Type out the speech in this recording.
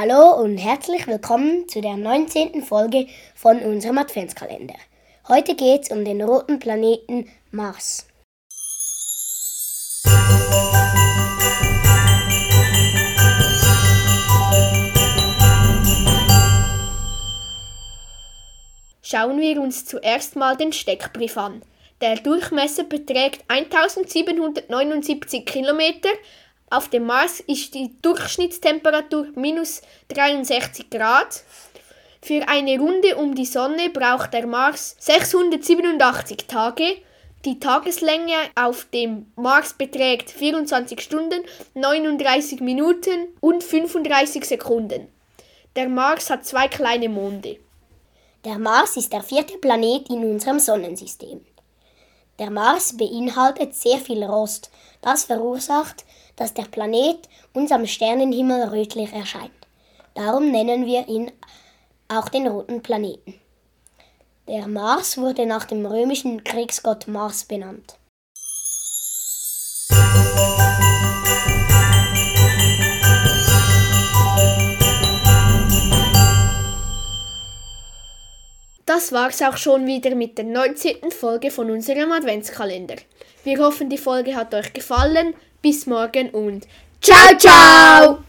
Hallo und herzlich willkommen zu der 19. Folge von unserem Adventskalender. Heute geht es um den roten Planeten Mars. Schauen wir uns zuerst mal den Steckbrief an. Der Durchmesser beträgt 1779 Kilometer. Auf dem Mars ist die Durchschnittstemperatur minus 63 Grad. Für eine Runde um die Sonne braucht der Mars 687 Tage. Die Tageslänge auf dem Mars beträgt 24 Stunden, 39 Minuten und 35 Sekunden. Der Mars hat zwei kleine Monde. Der Mars ist der vierte Planet in unserem Sonnensystem. Der Mars beinhaltet sehr viel Rost. Das verursacht, dass der Planet uns am Sternenhimmel rötlich erscheint. Darum nennen wir ihn auch den roten Planeten. Der Mars wurde nach dem römischen Kriegsgott Mars benannt. Das war's auch schon wieder mit der 19. Folge von unserem Adventskalender. Wir hoffen, die Folge hat euch gefallen. Bis morgen und ciao, ciao!